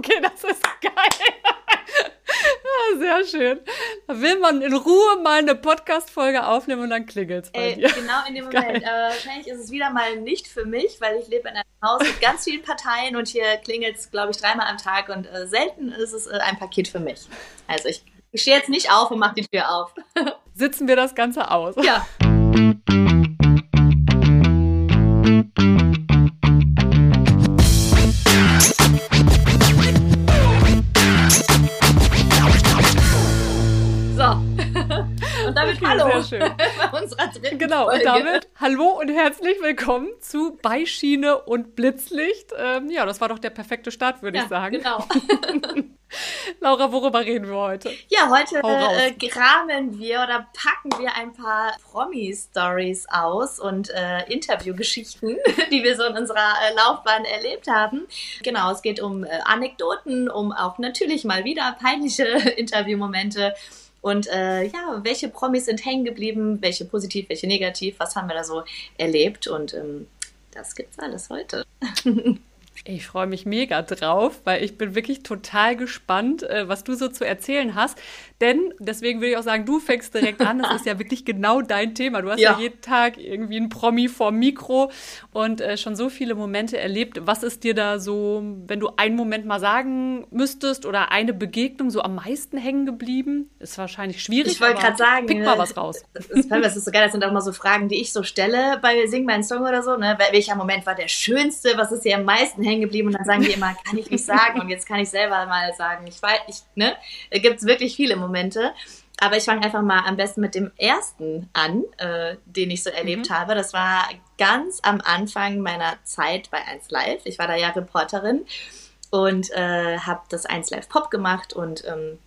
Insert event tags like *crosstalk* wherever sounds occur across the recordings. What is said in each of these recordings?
okay, das ist geil. Ja, *laughs* sehr schön. Da will man in Ruhe mal eine Podcast-Folge aufnehmen und dann klingelt es bei Ey, dir. Genau in dem *laughs* Moment. Aber wahrscheinlich ist es wieder mal nicht für mich, weil ich lebe in einem Haus mit ganz vielen Parteien und hier klingelt es, glaube ich, dreimal am Tag und äh, selten ist es äh, ein Paket für mich. Also ich, ich stehe jetzt nicht auf und mache die Tür auf. *laughs* Sitzen wir das Ganze aus. Ja. Dritten genau, und damit hallo und herzlich willkommen zu Beischiene und Blitzlicht. Ähm, ja, das war doch der perfekte Start, würde ja, ich sagen. Genau. *laughs* Laura, worüber reden wir heute? Ja, heute äh, graben wir oder packen wir ein paar Promi-Stories aus und äh, Interviewgeschichten, *laughs* die wir so in unserer äh, Laufbahn erlebt haben. Genau, es geht um äh, Anekdoten, um auch natürlich mal wieder peinliche *laughs* Interviewmomente und äh, ja, welche Promis sind hängen geblieben, welche positiv, welche negativ, was haben wir da so erlebt und ähm, das gibt's alles heute. *laughs* Ich freue mich mega drauf, weil ich bin wirklich total gespannt, äh, was du so zu erzählen hast. Denn, deswegen würde ich auch sagen, du fängst direkt an. Das ist ja wirklich genau dein Thema. Du hast ja, ja jeden Tag irgendwie ein Promi vor Mikro und äh, schon so viele Momente erlebt. Was ist dir da so, wenn du einen Moment mal sagen müsstest oder eine Begegnung so am meisten hängen geblieben? Ist wahrscheinlich schwierig. Ich wollte gerade sagen, pick mal was raus. Das ist, das ist so geil. Das sind auch immer so Fragen, die ich so stelle bei Sing meinen Song oder so. Ne? Welcher Moment war der schönste? Was ist dir am meisten hängen geblieben? Und dann sagen die immer, kann ich nicht sagen. Und jetzt kann ich selber mal sagen. Ich weiß, ich, ne? Da gibt es wirklich viele Momente. Momente. Aber ich fange einfach mal am besten mit dem ersten an, äh, den ich so erlebt mhm. habe. Das war ganz am Anfang meiner Zeit bei 1 Live. Ich war da ja Reporterin und äh, habe das 1 Live Pop gemacht und ähm,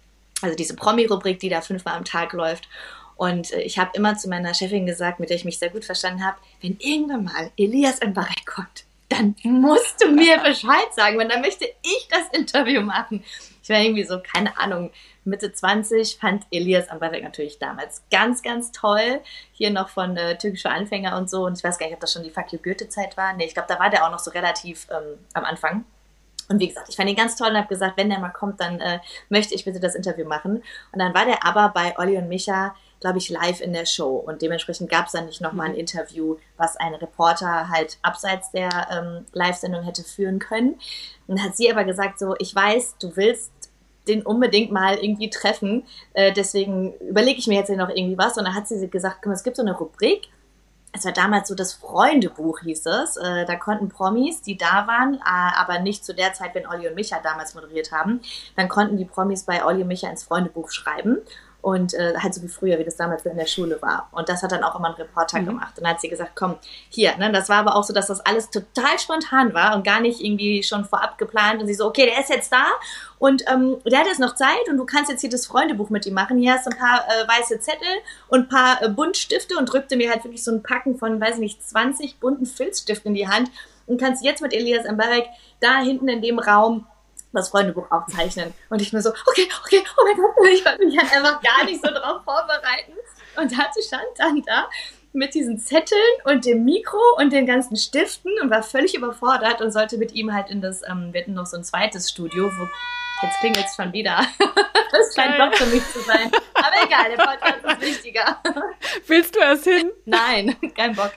also diese Promi-Rubrik, die da fünfmal am Tag läuft. Und äh, ich habe immer zu meiner Chefin gesagt, mit der ich mich sehr gut verstanden habe, wenn irgendwann mal Elias Mbarek kommt, dann musst du mir *laughs* Bescheid sagen, weil dann möchte ich das Interview machen. Ich war irgendwie so, keine Ahnung, Mitte 20, fand Elias Ambarek natürlich damals ganz, ganz toll. Hier noch von äh, türkischer Anfänger und so. Und ich weiß gar nicht, ob das schon die Fuck Goethe-Zeit war. Nee, ich glaube, da war der auch noch so relativ ähm, am Anfang. Und wie gesagt, ich fand ihn ganz toll und habe gesagt, wenn der mal kommt, dann äh, möchte ich bitte das Interview machen. Und dann war der aber bei Olli und Micha, glaube ich, live in der Show. Und dementsprechend gab es dann nicht nochmal ein mhm. Interview, was ein Reporter halt abseits der ähm, Live-Sendung hätte führen können. Und dann hat sie aber gesagt, so, ich weiß, du willst den unbedingt mal irgendwie treffen. Äh, deswegen überlege ich mir jetzt noch irgendwie was. Und dann hat sie gesagt, es gibt so eine Rubrik. Es war damals so das Freundebuch, hieß es. Äh, da konnten Promis, die da waren, äh, aber nicht zu der Zeit, wenn Olli und Micha damals moderiert haben, dann konnten die Promis bei Olli und Micha ins Freundebuch schreiben. Und äh, halt so wie früher, wie das damals in der Schule war. Und das hat dann auch immer ein Reporter mhm. gemacht. Und dann hat sie gesagt, komm, hier, ne, das war aber auch so, dass das alles total spontan war und gar nicht irgendwie schon vorab geplant. Und sie so, okay, der ist jetzt da und ähm, der hat jetzt noch Zeit und du kannst jetzt hier das Freundebuch mit ihm machen. Hier hast du ein paar äh, weiße Zettel und ein paar äh, Buntstifte und drückte mir halt wirklich so ein Packen von, weiß ich nicht, 20 bunten Filzstiften in die Hand und kannst jetzt mit Elias Mbarek da hinten in dem Raum das Freundebuch aufzeichnen. Und ich mir so, okay, okay, oh mein Gott, ich konnte mich halt einfach gar nicht so drauf vorbereiten. Und dazu stand dann da mit diesen Zetteln und dem Mikro und den ganzen Stiften und war völlig überfordert und sollte mit ihm halt in das, ähm, wir hatten noch so ein zweites Studio, wo Jetzt klingelt es schon wieder. *laughs* Das scheint doch für mich zu sein. Aber egal, der Podcast ist wichtiger. Willst du erst hin? Nein, kein Bock.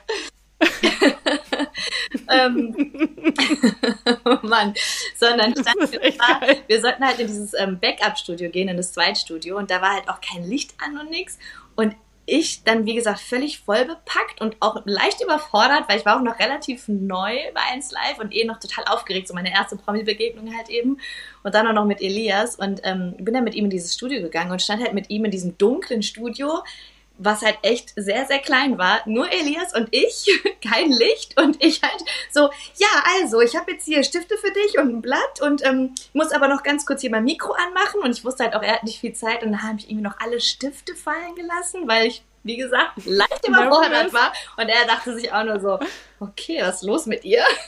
*laughs* ähm, *laughs* Mann, sondern war, wir sollten halt in dieses ähm, Backup-Studio gehen, in das Zweitstudio. Und da war halt auch kein Licht an und nichts und ich dann, wie gesagt, völlig voll bepackt und auch leicht überfordert, weil ich war auch noch relativ neu bei 1 Live und eh noch total aufgeregt, so meine erste Promi-Begegnung halt eben. Und dann auch noch mit Elias. Und ähm, bin dann mit ihm in dieses Studio gegangen und stand halt mit ihm in diesem dunklen Studio was halt echt sehr, sehr klein war. Nur Elias und ich, *laughs* kein Licht. Und ich halt so, ja, also, ich habe jetzt hier Stifte für dich und ein Blatt und ähm, muss aber noch ganz kurz hier mein Mikro anmachen. Und ich wusste halt auch, er hat nicht viel Zeit. Und dann habe ich irgendwie noch alle Stifte fallen gelassen, weil ich, wie gesagt, leicht überfordert war. Und er dachte sich auch nur so, okay, was ist los mit ihr? *laughs*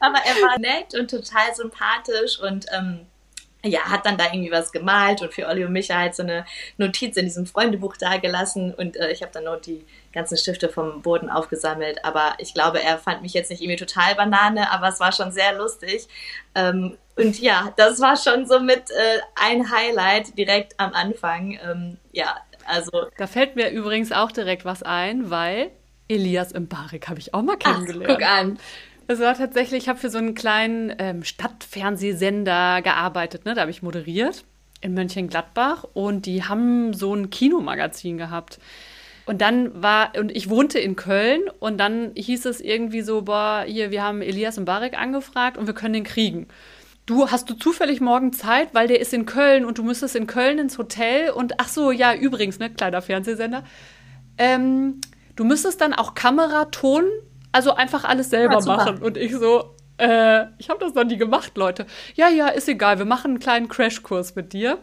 aber er war nett und total sympathisch und ähm, ja, hat dann da irgendwie was gemalt und für Olli und Micha halt so eine Notiz in diesem Freundebuch dagelassen und äh, ich habe dann nur die ganzen Stifte vom Boden aufgesammelt. Aber ich glaube, er fand mich jetzt nicht irgendwie total Banane, aber es war schon sehr lustig. Ähm, Und ja, das war schon so mit äh, ein Highlight direkt am Anfang. Ähm, ja, also. Da fällt mir übrigens auch direkt was ein, weil Elias Mbarek habe ich auch mal kennengelernt. Ach, guck an. Es war tatsächlich, ich habe für so einen kleinen ähm, Stadtfernsehsender gearbeitet, ne? Da habe ich moderiert in Mönchengladbach und die haben so ein Kinomagazin gehabt. Und dann war, und ich wohnte in Köln und dann hieß es irgendwie so, boah, hier, wir haben Elias Mbarek angefragt und wir können den kriegen. Du, hast du zufällig morgen Zeit, weil der ist in Köln und du müsstest in Köln ins Hotel und ach so, ja, übrigens, ne, kleiner Fernsehsender. Ähm, du müsstest dann auch Kamera, Ton, also einfach alles selber ja, machen. Und ich so, äh, ich habe das noch nie gemacht, Leute. Ja, ja, ist egal, wir machen einen kleinen Crashkurs mit dir.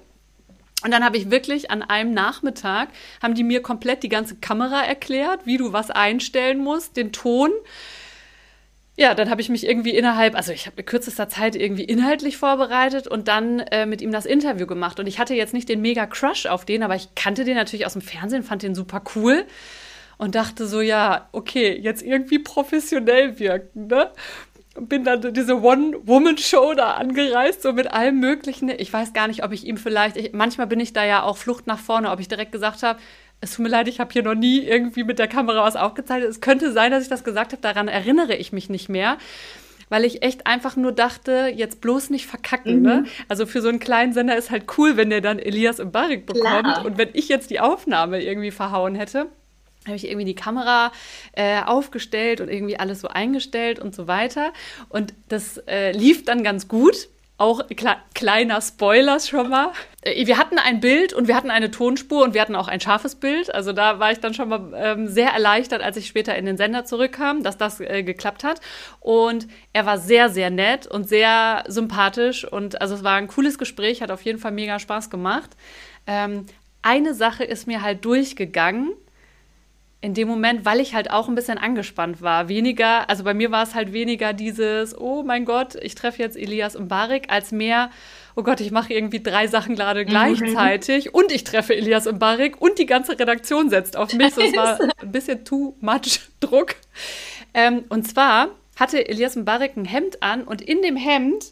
Und dann habe ich wirklich an einem Nachmittag, haben die mir komplett die ganze Kamera erklärt, wie du was einstellen musst, den Ton ja, dann habe ich mich irgendwie innerhalb, also ich habe in kürzester Zeit irgendwie inhaltlich vorbereitet und dann äh, mit ihm das Interview gemacht. Und ich hatte jetzt nicht den mega Crush auf den, aber ich kannte den natürlich aus dem Fernsehen, fand den super cool und dachte so, ja, okay, jetzt irgendwie professionell wirken, ne? bin dann diese One-Woman-Show da angereist, so mit allem Möglichen. Ich weiß gar nicht, ob ich ihm vielleicht, ich, manchmal bin ich da ja auch Flucht nach vorne, ob ich direkt gesagt habe, es tut mir leid, ich habe hier noch nie irgendwie mit der Kamera was aufgezeichnet. Es könnte sein, dass ich das gesagt habe, daran erinnere ich mich nicht mehr. Weil ich echt einfach nur dachte, jetzt bloß nicht verkacken. Ne? Mhm. Ne? Also für so einen kleinen Sender ist halt cool, wenn der dann Elias im Barrik bekommt. Klar. Und wenn ich jetzt die Aufnahme irgendwie verhauen hätte, habe ich irgendwie die Kamera äh, aufgestellt und irgendwie alles so eingestellt und so weiter. Und das äh, lief dann ganz gut. Auch kle kleiner Spoiler schon mal. Äh, wir hatten ein Bild und wir hatten eine Tonspur und wir hatten auch ein scharfes Bild. Also da war ich dann schon mal ähm, sehr erleichtert, als ich später in den Sender zurückkam, dass das äh, geklappt hat. Und er war sehr, sehr nett und sehr sympathisch. Und also es war ein cooles Gespräch, hat auf jeden Fall mega Spaß gemacht. Ähm, eine Sache ist mir halt durchgegangen in dem Moment, weil ich halt auch ein bisschen angespannt war. Weniger, also bei mir war es halt weniger dieses, oh mein Gott, ich treffe jetzt Elias und Barik, als mehr, oh Gott, ich mache irgendwie drei Sachen gerade mhm. gleichzeitig mhm. und ich treffe Elias und Barik und die ganze Redaktion setzt auf mich. So, es war ein bisschen too much *laughs* Druck. Ähm, und zwar hatte Elias und Barik ein Hemd an und in dem Hemd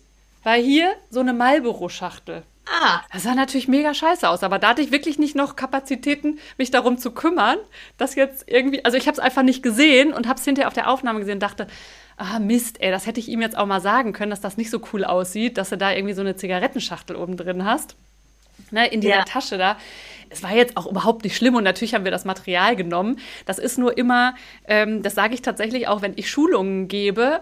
war hier so eine Marlboro-Schachtel. Ah. Das sah natürlich mega scheiße aus, aber da hatte ich wirklich nicht noch Kapazitäten, mich darum zu kümmern, dass jetzt irgendwie, also ich habe es einfach nicht gesehen und habe es hinterher auf der Aufnahme gesehen und dachte, ah Mist, ey, das hätte ich ihm jetzt auch mal sagen können, dass das nicht so cool aussieht, dass du da irgendwie so eine Zigarettenschachtel oben drin hast. Ne, in dieser ja. Tasche da. Es war jetzt auch überhaupt nicht schlimm und natürlich haben wir das Material genommen. Das ist nur immer, ähm, das sage ich tatsächlich auch, wenn ich Schulungen gebe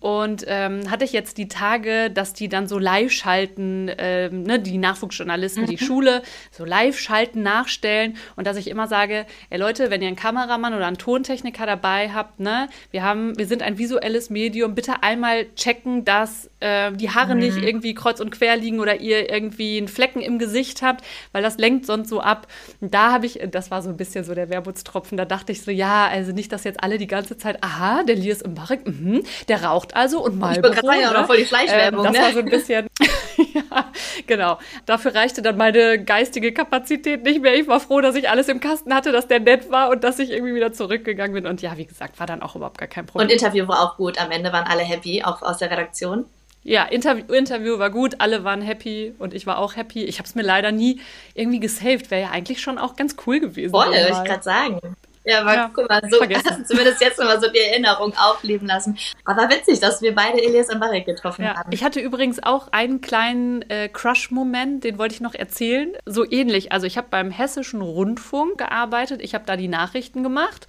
und ähm, hatte ich jetzt die Tage, dass die dann so live schalten, ähm, ne, die Nachwuchsjournalisten, mhm. die Schule, so live schalten, nachstellen und dass ich immer sage, ey Leute, wenn ihr einen Kameramann oder einen Tontechniker dabei habt, ne, wir haben, wir sind ein visuelles Medium, bitte einmal checken, dass äh, die Haare mhm. nicht irgendwie kreuz und quer liegen oder ihr irgendwie einen Flecken im Gesicht habt, weil das lenkt sonst so ab. Und da habe ich, das war so ein bisschen so der Wermutstropfen, da dachte ich so, ja, also nicht, dass jetzt alle die ganze Zeit, aha, der Lies im Barek, mh, der raucht raucht also und Marlboro. Ich sagen, ja, ne? voll die Fleischwerbung. Ähm, das ne? war so ein bisschen, *laughs* ja, genau. Dafür reichte dann meine geistige Kapazität nicht mehr. Ich war froh, dass ich alles im Kasten hatte, dass der nett war und dass ich irgendwie wieder zurückgegangen bin. Und ja, wie gesagt, war dann auch überhaupt gar kein Problem. Und Interview war auch gut. Am Ende waren alle happy, auch aus der Redaktion. Ja, Interview, Interview war gut, alle waren happy und ich war auch happy. Ich habe es mir leider nie irgendwie gesaved, wäre ja eigentlich schon auch ganz cool gewesen. Voll, würde ich gerade sagen. Ja, aber ja, guck mal, so *laughs* zumindest jetzt mal so die Erinnerung aufleben lassen. Aber witzig, dass wir beide Elias und Marek getroffen ja, haben. Ich hatte übrigens auch einen kleinen äh, Crush-Moment, den wollte ich noch erzählen. So ähnlich. Also ich habe beim Hessischen Rundfunk gearbeitet. Ich habe da die Nachrichten gemacht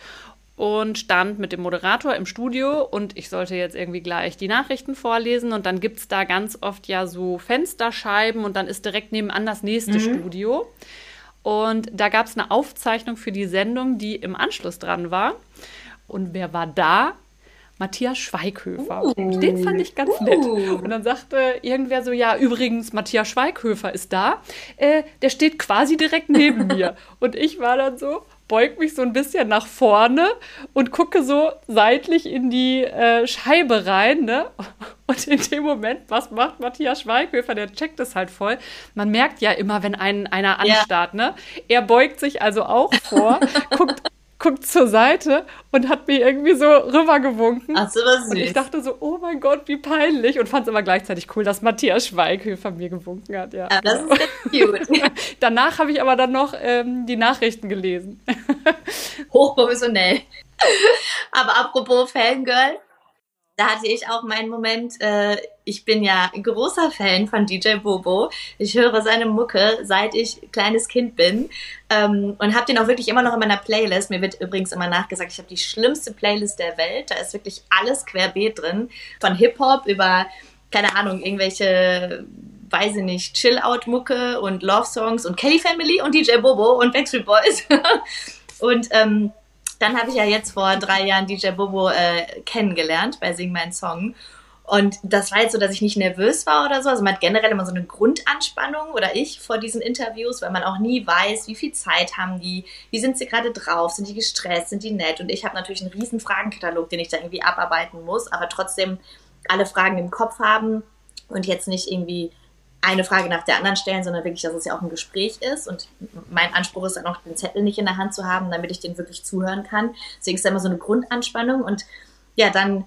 und stand mit dem Moderator im Studio und ich sollte jetzt irgendwie gleich die Nachrichten vorlesen und dann gibt es da ganz oft ja so Fensterscheiben und dann ist direkt nebenan das nächste mhm. Studio. Und da gab es eine Aufzeichnung für die Sendung, die im Anschluss dran war. Und wer war da? Matthias Schweighöfer. Uh, Den fand ich ganz uh. nett. Und dann sagte irgendwer so, ja, übrigens, Matthias Schweighöfer ist da. Äh, der steht quasi direkt neben *laughs* mir. Und ich war dann so, beug mich so ein bisschen nach vorne und gucke so seitlich in die äh, Scheibe rein. Ne? *laughs* Und in dem Moment, was macht Matthias Schweighöfer? Der checkt es halt voll. Man merkt ja immer, wenn einen, einer anstarrt. Ja. Ne? Er beugt sich also auch vor, *laughs* guckt guckt zur Seite und hat mir irgendwie so rübergewunken. Ach so, was Und ich dachte so, oh mein Gott, wie peinlich. Und fand es aber gleichzeitig cool, dass Matthias Schweighöfer mir gewunken hat. Ja, ja das ist cute. *laughs* Danach habe ich aber dann noch ähm, die Nachrichten gelesen. *laughs* Hochprofessionell. aber apropos Fangirl, da hatte ich auch meinen Moment. Äh, ich bin ja großer Fan von DJ Bobo. Ich höre seine Mucke, seit ich kleines Kind bin. Ähm, und habe den auch wirklich immer noch in meiner Playlist. Mir wird übrigens immer nachgesagt, ich habe die schlimmste Playlist der Welt. Da ist wirklich alles querbeet drin. Von Hip-Hop über, keine Ahnung, irgendwelche weiß ich nicht, Chill-Out-Mucke und Love-Songs und Kelly Family und DJ Bobo und Backstreet Boys. *laughs* und ähm, dann habe ich ja jetzt vor drei Jahren DJ Bobo äh, kennengelernt bei Sing Mein Song. Und das war jetzt so, dass ich nicht nervös war oder so. Also man hat generell immer so eine Grundanspannung oder ich vor diesen Interviews, weil man auch nie weiß, wie viel Zeit haben die, wie sind sie gerade drauf, sind die gestresst, sind die nett. Und ich habe natürlich einen riesen Fragenkatalog, den ich da irgendwie abarbeiten muss, aber trotzdem alle Fragen im Kopf haben und jetzt nicht irgendwie eine Frage nach der anderen stellen, sondern wirklich, dass es ja auch ein Gespräch ist. Und mein Anspruch ist dann auch, den Zettel nicht in der Hand zu haben, damit ich den wirklich zuhören kann. Deswegen ist da immer so eine Grundanspannung. Und ja, dann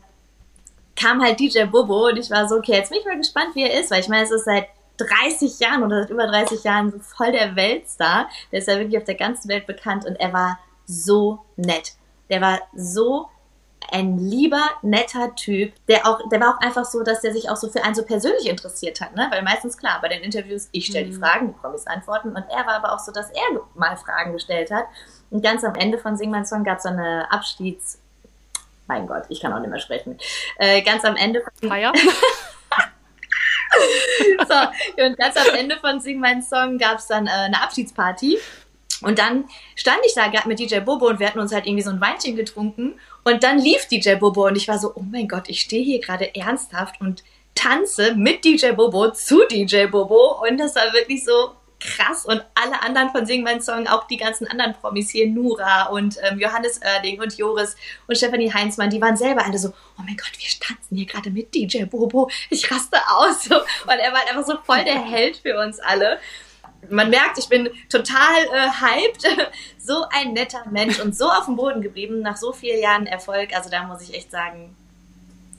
kam halt DJ Bobo und ich war so, okay, jetzt bin ich mal gespannt, wie er ist, weil ich meine, es ist seit 30 Jahren oder seit über 30 Jahren so voll der Weltstar. Der ist ja wirklich auf der ganzen Welt bekannt und er war so nett. Der war so ein lieber, netter Typ, der auch, der war auch einfach so, dass der sich auch so für einen so persönlich interessiert hat, ne? Weil meistens klar, bei den Interviews, ich stelle die mhm. Fragen, die Promis antworten und er war aber auch so, dass er mal Fragen gestellt hat. Und ganz am Ende von Sing Mein Song gab es so eine Abschieds, mein Gott, ich kann auch nicht mehr sprechen. Äh, ganz am Ende. Feier? *laughs* so, und ganz am Ende von Sing Mein Song gab es dann äh, eine Abschiedsparty. Und dann stand ich da gerade mit DJ Bobo und wir hatten uns halt irgendwie so ein Weinchen getrunken. Und dann lief DJ Bobo und ich war so, oh mein Gott, ich stehe hier gerade ernsthaft und tanze mit DJ Bobo zu DJ Bobo. Und das war wirklich so krass. Und alle anderen von Sing Mein Song, auch die ganzen anderen Promis hier, Nura und ähm, Johannes Oerding und Joris und Stephanie Heinzmann, die waren selber alle so, oh mein Gott, wir tanzen hier gerade mit DJ Bobo. Ich raste aus. Und er war halt einfach so voll der Held für uns alle man merkt, ich bin total äh, hyped. *laughs* so ein netter Mensch und so auf dem Boden geblieben nach so vielen Jahren Erfolg. Also da muss ich echt sagen,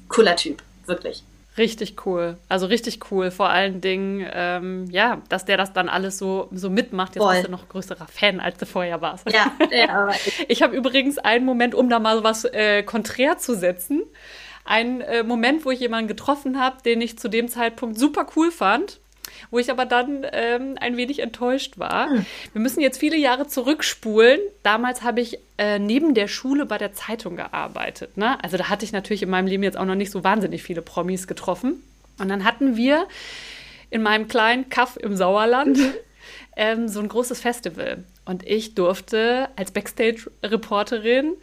cooler Typ, wirklich. Richtig cool. Also richtig cool. Vor allen Dingen, ähm, ja, dass der das dann alles so, so mitmacht. Jetzt Voll. bist du noch größerer Fan, als du vorher warst. Ja, *laughs* ja aber ich habe übrigens einen Moment, um da mal was äh, konträr zu setzen. Ein äh, Moment, wo ich jemanden getroffen habe, den ich zu dem Zeitpunkt super cool fand wo ich aber dann ähm, ein wenig enttäuscht war. Hm. Wir müssen jetzt viele Jahre zurückspulen. Damals habe ich äh, neben der Schule bei der Zeitung gearbeitet. Ne? Also da hatte ich natürlich in meinem Leben jetzt auch noch nicht so wahnsinnig viele Promis getroffen. Und dann hatten wir in meinem kleinen Kaff im Sauerland mhm. ähm, so ein großes Festival. Und ich durfte als Backstage-Reporterin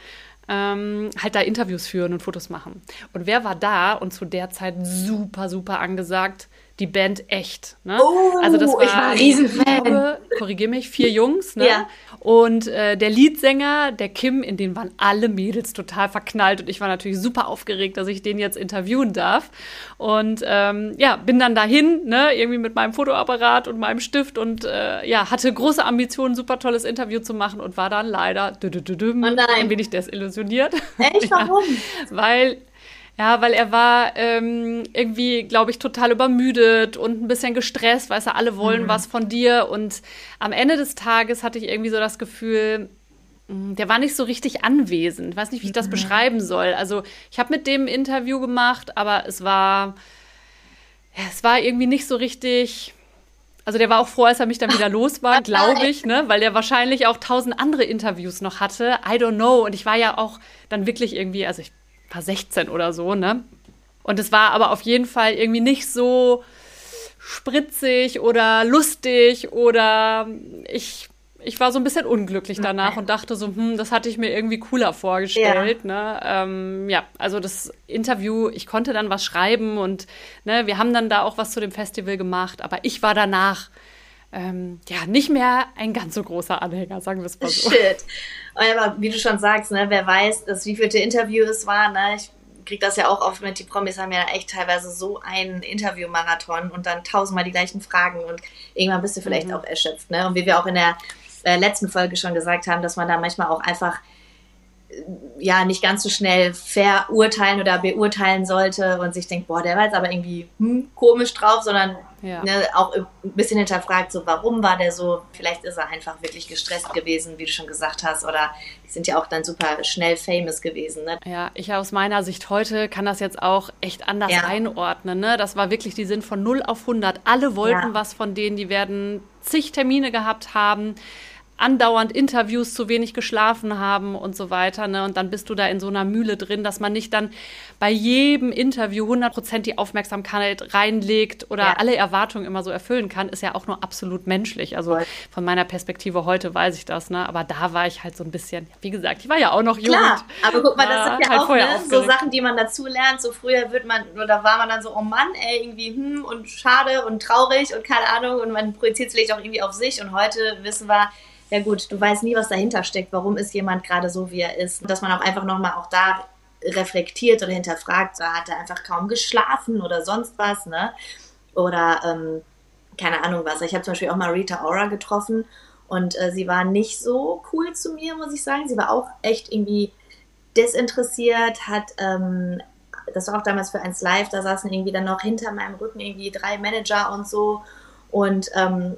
ähm, halt da Interviews führen und Fotos machen. Und wer war da und zu der Zeit super, super angesagt? Die Band echt. Ne? Oh, also das war, ich war ein Riesenfan. Korrigiere mich, vier Jungs. Ne? Ja. Und äh, der Leadsänger, der Kim, in den waren alle Mädels total verknallt. Und ich war natürlich super aufgeregt, dass ich den jetzt interviewen darf. Und ähm, ja, bin dann dahin, ne, irgendwie mit meinem Fotoapparat und meinem Stift und äh, ja, hatte große Ambitionen, super tolles Interview zu machen und war dann leider dü -dü -dü oh ein wenig desillusioniert. Echt? *laughs* Warum? ja, weil ja, weil er war ähm, irgendwie, glaube ich, total übermüdet und ein bisschen gestresst, weil er alle wollen mhm. was von dir. Und am Ende des Tages hatte ich irgendwie so das Gefühl, hm, der war nicht so richtig anwesend. Ich weiß nicht, wie ich das mhm. beschreiben soll. Also ich habe mit dem ein Interview gemacht, aber es war, es war irgendwie nicht so richtig. Also der war auch froh, als er mich dann wieder los war, *laughs* glaube ich, ne? weil der wahrscheinlich auch tausend andere Interviews noch hatte. I don't know. Und ich war ja auch dann wirklich irgendwie, also ich war 16 oder so, ne? Und es war aber auf jeden Fall irgendwie nicht so spritzig oder lustig oder ich, ich war so ein bisschen unglücklich danach und dachte so, hm, das hatte ich mir irgendwie cooler vorgestellt. Ja. Ne? Ähm, ja, also das Interview, ich konnte dann was schreiben und ne, wir haben dann da auch was zu dem Festival gemacht, aber ich war danach ähm, ja, nicht mehr ein ganz so großer Anhänger, sagen wir es mal so. Shit. Aber wie du schon sagst, ne, wer weiß, das wievielte Interview es war, ne, ich kriege das ja auch oft mit, die Promis haben ja echt teilweise so einen Interviewmarathon und dann tausendmal die gleichen Fragen und irgendwann bist du vielleicht mhm. auch erschöpft, ne, und wie wir auch in der äh, letzten Folge schon gesagt haben, dass man da manchmal auch einfach ja nicht ganz so schnell verurteilen oder beurteilen sollte und sich denkt, boah, der war jetzt aber irgendwie hm, komisch drauf, sondern ja. ne, auch ein bisschen hinterfragt, so warum war der so? Vielleicht ist er einfach wirklich gestresst gewesen, wie du schon gesagt hast, oder die sind ja auch dann super schnell famous gewesen. Ne? Ja, ich aus meiner Sicht heute kann das jetzt auch echt anders ja. einordnen. Ne? Das war wirklich, die sind von 0 auf 100. Alle wollten ja. was von denen, die werden zig Termine gehabt haben andauernd Interviews zu wenig geschlafen haben und so weiter. Ne? Und dann bist du da in so einer Mühle drin, dass man nicht dann bei jedem Interview 100% die Aufmerksamkeit reinlegt oder ja. alle Erwartungen immer so erfüllen kann, ist ja auch nur absolut menschlich. Also von meiner Perspektive heute weiß ich das, ne? aber da war ich halt so ein bisschen, wie gesagt, ich war ja auch noch jung. Klar, aber guck mal, das sind ja halt auch ne, so Sachen, die man dazu lernt. So früher wird man, oder war man dann so, oh Mann, ey, irgendwie, hm, und schade und traurig und keine Ahnung und man projiziert es vielleicht auch irgendwie auf sich und heute wissen wir, ja gut, du weißt nie, was dahinter steckt, warum ist jemand gerade so, wie er ist. Dass man auch einfach nochmal auch da reflektiert oder hinterfragt, so hat er einfach kaum geschlafen oder sonst was, ne? Oder ähm, keine Ahnung was. Ich habe zum Beispiel auch mal Rita Ora getroffen und äh, sie war nicht so cool zu mir, muss ich sagen. Sie war auch echt irgendwie desinteressiert, hat ähm, das war auch damals für eins Live, da saßen irgendwie dann noch hinter meinem Rücken irgendwie drei Manager und so. Und ähm,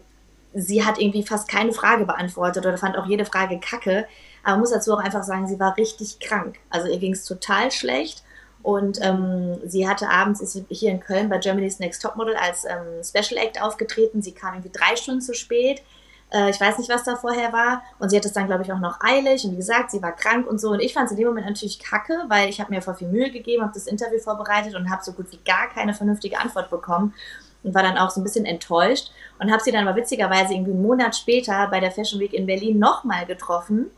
sie hat irgendwie fast keine Frage beantwortet oder fand auch jede Frage kacke. Aber man muss dazu auch einfach sagen, sie war richtig krank. Also ihr ging es total schlecht. Und ähm, sie hatte abends, ist hier in Köln bei Germany's Next Topmodel als ähm, Special Act aufgetreten. Sie kam irgendwie drei Stunden zu spät. Äh, ich weiß nicht, was da vorher war. Und sie hat es dann, glaube ich, auch noch eilig. Und wie gesagt, sie war krank und so. Und ich fand es in dem Moment natürlich kacke, weil ich habe mir voll viel Mühe gegeben, habe das Interview vorbereitet und habe so gut wie gar keine vernünftige Antwort bekommen und war dann auch so ein bisschen enttäuscht und habe sie dann aber witzigerweise irgendwie einen Monat später bei der Fashion Week in Berlin nochmal getroffen.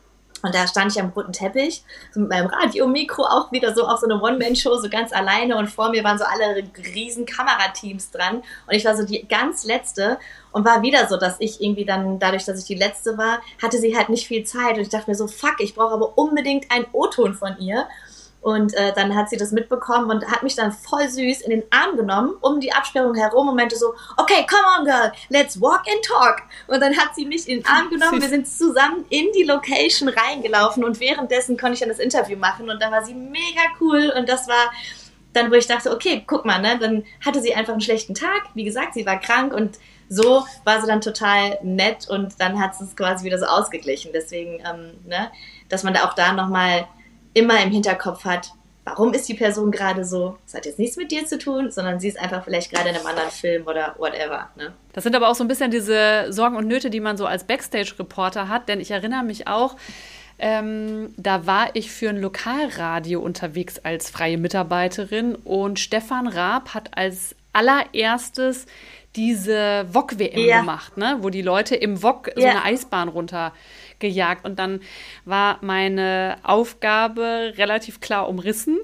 Und da stand ich am roten Teppich, so mit meinem Radiomikro auch wieder so auf so eine One-Man-Show, so ganz alleine. Und vor mir waren so alle riesen Kamerateams dran. Und ich war so die ganz letzte und war wieder so, dass ich irgendwie dann, dadurch, dass ich die letzte war, hatte sie halt nicht viel Zeit. Und ich dachte mir so, fuck, ich brauche aber unbedingt einen O-Ton von ihr. Und äh, dann hat sie das mitbekommen und hat mich dann voll süß in den Arm genommen, um die Absperrung herum und meinte so, okay, come on, girl, let's walk and talk. Und dann hat sie mich in den Arm genommen, wir sind zusammen in die Location reingelaufen und währenddessen konnte ich dann das Interview machen und da war sie mega cool und das war dann, wo ich dachte, okay, guck mal, ne, dann hatte sie einfach einen schlechten Tag. Wie gesagt, sie war krank und so war sie dann total nett und dann hat sie es quasi wieder so ausgeglichen. Deswegen, ähm, ne, dass man da auch da nochmal immer im Hinterkopf hat, warum ist die Person gerade so? Das hat jetzt nichts mit dir zu tun, sondern sie ist einfach vielleicht gerade in einem anderen Film oder whatever. Ne? Das sind aber auch so ein bisschen diese Sorgen und Nöte, die man so als Backstage-Reporter hat, denn ich erinnere mich auch, ähm, da war ich für ein Lokalradio unterwegs als freie Mitarbeiterin und Stefan Raab hat als allererstes diese VOG-WM ja. gemacht, ne? wo die Leute im VOG ja. so eine Eisbahn runter gejagt. Und dann war meine Aufgabe relativ klar umrissen.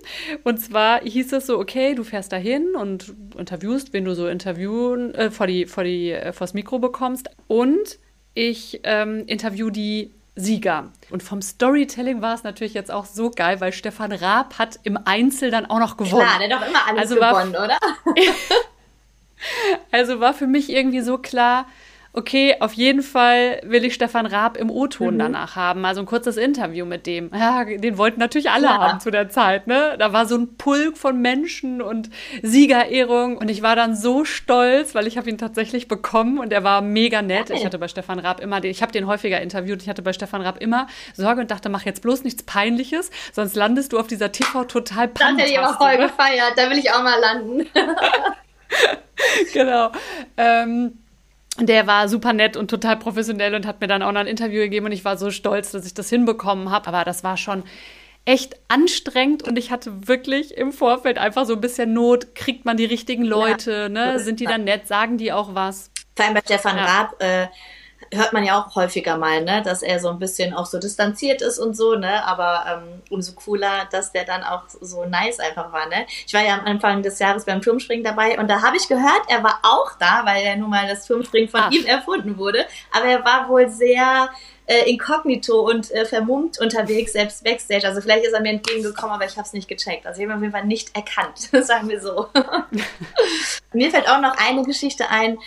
Und zwar hieß es so, okay, du fährst dahin und interviewst, wen du so interviewen, äh, vor, die, vor, die, äh, vors Mikro bekommst. Und ich ähm, interview die Sieger. Und vom Storytelling war es natürlich jetzt auch so geil, weil Stefan Raab hat im Einzel dann auch noch gewonnen. Klar, der hat doch immer alles also gewonnen, war, oder? *laughs* *laughs* also war für mich irgendwie so klar, okay, auf jeden Fall will ich Stefan Raab im O-Ton mhm. danach haben. Also ein kurzes Interview mit dem. *laughs* Ja, den wollten natürlich alle ja. haben zu der Zeit, ne? Da war so ein Pulk von Menschen und Siegerehrung. Und ich war dann so stolz, weil ich habe ihn tatsächlich bekommen und er war mega nett. Ich hatte bei Stefan Raab immer, ich habe den häufiger interviewt, ich hatte bei Stefan Raab immer Sorge und dachte, mach jetzt bloß nichts Peinliches, sonst landest du auf dieser TV total Das hätte ich aber voll gefeiert, da will ich auch mal landen. *laughs* genau. Ähm, der war super nett und total professionell und hat mir dann auch noch ein Interview gegeben und ich war so stolz, dass ich das hinbekommen habe. Aber das war schon echt anstrengend und ich hatte wirklich im Vorfeld einfach so ein bisschen Not. Kriegt man die richtigen Leute? Ja, ne? Sind die dann nett? Sagen die auch was? Vor allem bei Stefan ja. Raab. Äh, hört man ja auch häufiger mal, ne, dass er so ein bisschen auch so distanziert ist und so, ne, aber ähm, umso cooler, dass der dann auch so nice einfach war, ne. Ich war ja am Anfang des Jahres beim Turmspringen dabei und da habe ich gehört, er war auch da, weil ja nun mal das Turmspringen von Ach. ihm erfunden wurde, aber er war wohl sehr äh, inkognito und äh, vermummt unterwegs, selbst Backstage. Also vielleicht ist er mir entgegengekommen, aber ich habe es nicht gecheckt. Also ich habe ihn auf jeden Fall nicht erkannt, *laughs* sagen wir so. *laughs* mir fällt auch noch eine Geschichte ein,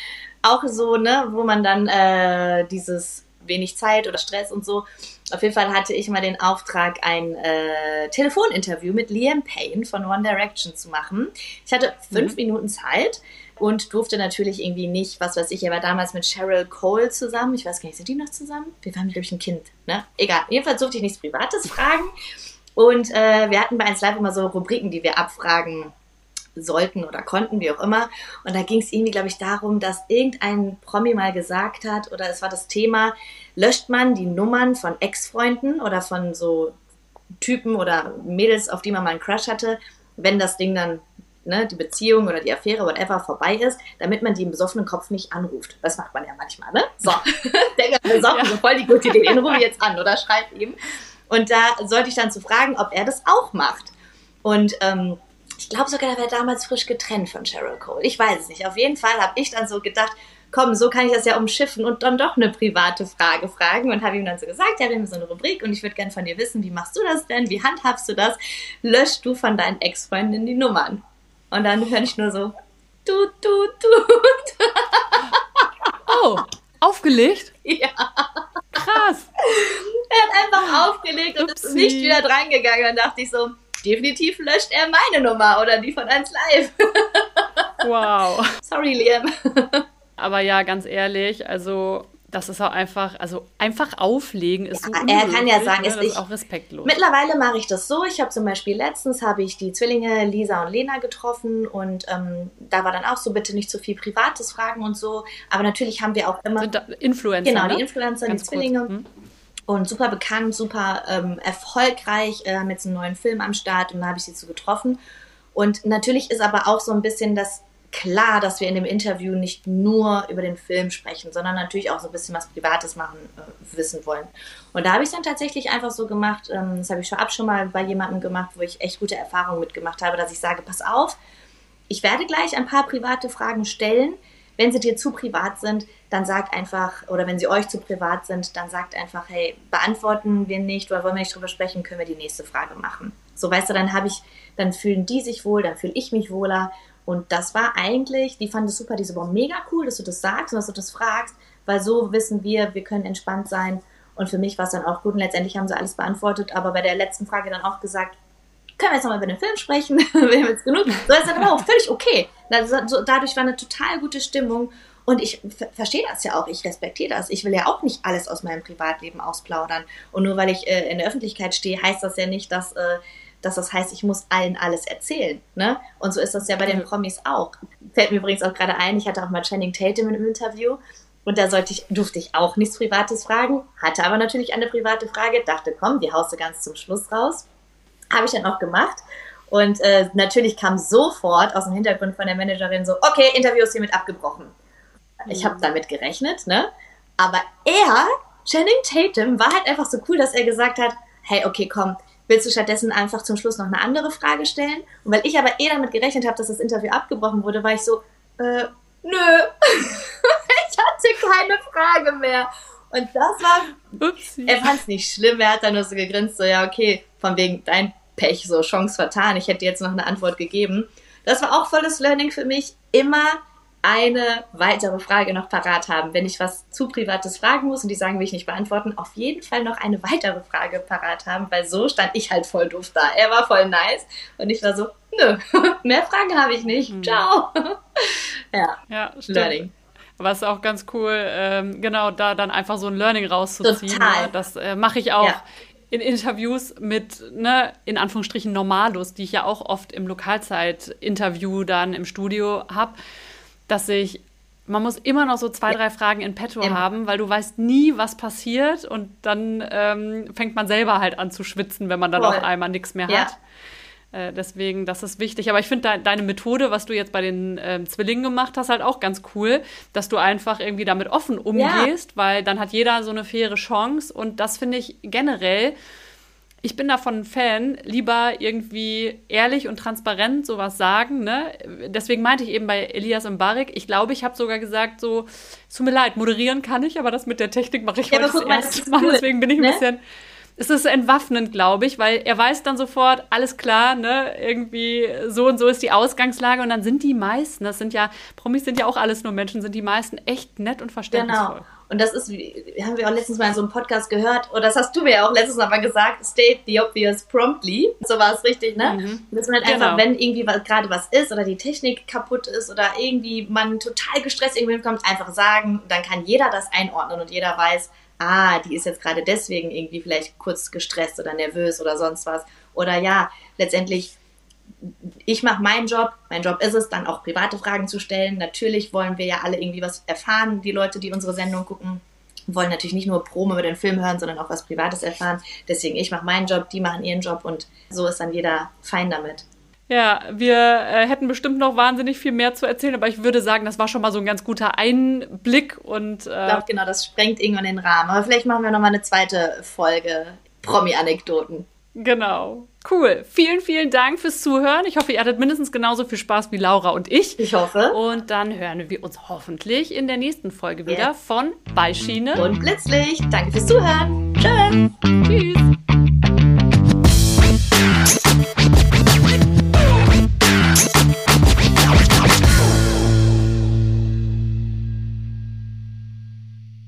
auch so, ne, wo man dann äh, dieses wenig Zeit oder Stress und so. Auf jeden Fall hatte ich mal den Auftrag, ein äh, Telefoninterview mit Liam Payne von One Direction zu machen. Ich hatte fünf mhm. Minuten Zeit und durfte natürlich irgendwie nicht, was weiß ich, er war damals mit Cheryl Cole zusammen. Ich weiß gar nicht, sind die noch zusammen? Wir waren, glaube ich, ein Kind, ne? Egal. Jedenfalls durfte ich nichts Privates fragen. Und äh, wir hatten bei 1 Live immer so Rubriken, die wir abfragen sollten oder konnten, wie auch immer. Und da ging es irgendwie, glaube ich, darum, dass irgendein Promi mal gesagt hat, oder es war das Thema, löscht man die Nummern von Ex-Freunden oder von so Typen oder Mädels, auf die man mal einen Crush hatte, wenn das Ding dann, ne, die Beziehung oder die Affäre, whatever, vorbei ist, damit man die im besoffenen Kopf nicht anruft. Das macht man ja manchmal, ne? So, *laughs* denke, besoffen, ja. so voll die gute Idee, den rufe ich jetzt an oder schreib ihm. Und da sollte ich dann zu fragen, ob er das auch macht. Und ähm, ich glaube sogar, er wäre damals frisch getrennt von Cheryl Cole. Ich weiß es nicht. Auf jeden Fall habe ich dann so gedacht, komm, so kann ich das ja umschiffen und dann doch eine private Frage fragen und habe ihm dann so gesagt, ja, wir haben so eine Rubrik und ich würde gerne von dir wissen, wie machst du das denn? Wie handhabst du das? Löschst du von deinen Ex-Freundinnen die Nummern? Und dann höre ich nur so, tut, tut, tut. Oh, aufgelegt? Ja. Krass. Er hat einfach aufgelegt und Upsi. ist nicht wieder drangegangen. Dann dachte ich so, definitiv löscht er meine Nummer oder die von 1 Live. *laughs* Wow. Sorry, Liam. Aber ja, ganz ehrlich, also das ist auch einfach, also einfach auflegen ist ja, so Er kann ja sagen, ne? ist, ist auch respektlos. Mittlerweile mache ich das so. Ich habe zum Beispiel letztens habe ich die Zwillinge Lisa und Lena getroffen und ähm, da war dann auch so bitte nicht zu so viel Privates fragen und so. Aber natürlich haben wir auch immer Sind Influencer. Genau, ne? die Influencer, Ganz die Zwillinge. Hm? Und super bekannt, super ähm, erfolgreich, äh, haben jetzt einen neuen Film am Start und da habe ich sie zu getroffen. Und natürlich ist aber auch so ein bisschen das klar, dass wir in dem Interview nicht nur über den Film sprechen, sondern natürlich auch so ein bisschen was Privates machen, äh, wissen wollen. Und da habe ich dann tatsächlich einfach so gemacht, ähm, das habe ich schon ab schon mal bei jemandem gemacht, wo ich echt gute Erfahrungen mitgemacht habe, dass ich sage, pass auf, ich werde gleich ein paar private Fragen stellen. Wenn sie dir zu privat sind, dann sagt einfach, oder wenn sie euch zu privat sind, dann sagt einfach, hey, beantworten wir nicht oder wollen wir nicht drüber sprechen, können wir die nächste Frage machen. So weißt du, dann habe ich, dann fühlen die sich wohl, dann fühle ich mich wohler und das war eigentlich, die fand es super, die so, mega cool, dass du das sagst und dass du das fragst, weil so wissen wir, wir können entspannt sein. Und für mich war es dann auch gut und letztendlich haben sie alles beantwortet, aber bei der letzten Frage dann auch gesagt, können wir jetzt nochmal über den Film sprechen? *laughs* wir haben jetzt genug. So ist dann auch völlig okay. Dadurch war eine total gute Stimmung und ich verstehe das ja auch, ich respektiere das. Ich will ja auch nicht alles aus meinem Privatleben ausplaudern. Und nur weil ich äh, in der Öffentlichkeit stehe, heißt das ja nicht, dass äh, dass das heißt, ich muss allen alles erzählen. Ne? Und so ist das ja bei den Promis auch. Fällt mir übrigens auch gerade ein, ich hatte auch mal Channing Tatum im Interview und da sollte ich, durfte ich auch nichts Privates fragen, hatte aber natürlich eine private Frage, dachte, komm, die haust du ganz zum Schluss raus. Habe ich dann auch gemacht. Und äh, natürlich kam sofort aus dem Hintergrund von der Managerin so, okay, Interview ist hiermit abgebrochen. Ich habe mhm. damit gerechnet, ne? Aber er, Channing Tatum, war halt einfach so cool, dass er gesagt hat, hey, okay, komm, willst du stattdessen einfach zum Schluss noch eine andere Frage stellen? Und weil ich aber eh damit gerechnet habe, dass das Interview abgebrochen wurde, war ich so, äh, nö, *laughs* ich hatte keine Frage mehr. Und das war, Upsi. er fand es nicht schlimm, er hat dann nur so gegrinst, so, ja, okay, von wegen dein Pech, so Chance vertan, ich hätte jetzt noch eine Antwort gegeben. Das war auch volles Learning für mich, immer eine weitere Frage noch parat haben. Wenn ich was zu Privates fragen muss und die sagen, will ich nicht beantworten, auf jeden Fall noch eine weitere Frage parat haben, weil so stand ich halt voll doof da. Er war voll nice und ich war so, nö, *laughs* mehr Fragen habe ich nicht. Mhm. Ciao. *laughs* ja, ja stimmt. Learning. Aber es ist auch ganz cool, ähm, genau da dann einfach so ein Learning rauszuziehen. Total. Ja, das äh, mache ich auch. Ja in Interviews mit, ne, in Anführungsstrichen Normalos, die ich ja auch oft im Lokalzeit-Interview dann im Studio habe dass ich man muss immer noch so zwei, drei Fragen in petto Immer. haben, weil du weißt nie, was passiert und dann ähm, fängt man selber halt an zu schwitzen, wenn man dann Voll. auf einmal nichts mehr ja. hat. Äh, deswegen, das ist wichtig. Aber ich finde de deine Methode, was du jetzt bei den ähm, Zwillingen gemacht hast, halt auch ganz cool, dass du einfach irgendwie damit offen umgehst, ja. weil dann hat jeder so eine faire Chance und das finde ich generell ich bin davon ein Fan, lieber irgendwie ehrlich und transparent sowas sagen. Ne? Deswegen meinte ich eben bei Elias und Barik, ich glaube, ich habe sogar gesagt, so, es tut mir leid, moderieren kann ich, aber das mit der Technik mache ich ja, heute das erste Mal. Cool, deswegen bin ich ne? ein bisschen. Es ist entwaffnend, glaube ich, weil er weiß dann sofort, alles klar, ne, irgendwie so und so ist die Ausgangslage und dann sind die meisten, das sind ja, Promis sind ja auch alles nur Menschen, sind die meisten echt nett und verständnisvoll. Genau. Und das ist, haben wir auch letztens mal in so einem Podcast gehört, oder das hast du mir ja auch letztens mal gesagt, state the obvious promptly. So war es richtig, ne? Mhm. Dass man halt genau. einfach, wenn irgendwie gerade was ist oder die Technik kaputt ist oder irgendwie man total gestresst irgendwie kommt, einfach sagen, dann kann jeder das einordnen und jeder weiß, ah, die ist jetzt gerade deswegen irgendwie vielleicht kurz gestresst oder nervös oder sonst was. Oder ja, letztendlich ich mache meinen Job. Mein Job ist es, dann auch private Fragen zu stellen. Natürlich wollen wir ja alle irgendwie was erfahren, die Leute, die unsere Sendung gucken. Wollen natürlich nicht nur Promo über den Film hören, sondern auch was Privates erfahren. Deswegen, ich mache meinen Job, die machen ihren Job und so ist dann jeder fein damit. Ja, wir äh, hätten bestimmt noch wahnsinnig viel mehr zu erzählen, aber ich würde sagen, das war schon mal so ein ganz guter Einblick und. Äh, ich glaube, genau, das sprengt irgendwann den Rahmen. Aber vielleicht machen wir noch mal eine zweite Folge Promi-Anekdoten. Genau. Cool. Vielen, vielen Dank fürs Zuhören. Ich hoffe, ihr hattet mindestens genauso viel Spaß wie Laura und ich. Ich hoffe. Und dann hören wir uns hoffentlich in der nächsten Folge wieder yes. von Beischiene und Blitzlicht. Danke fürs Zuhören. Tschüss. Tschüss.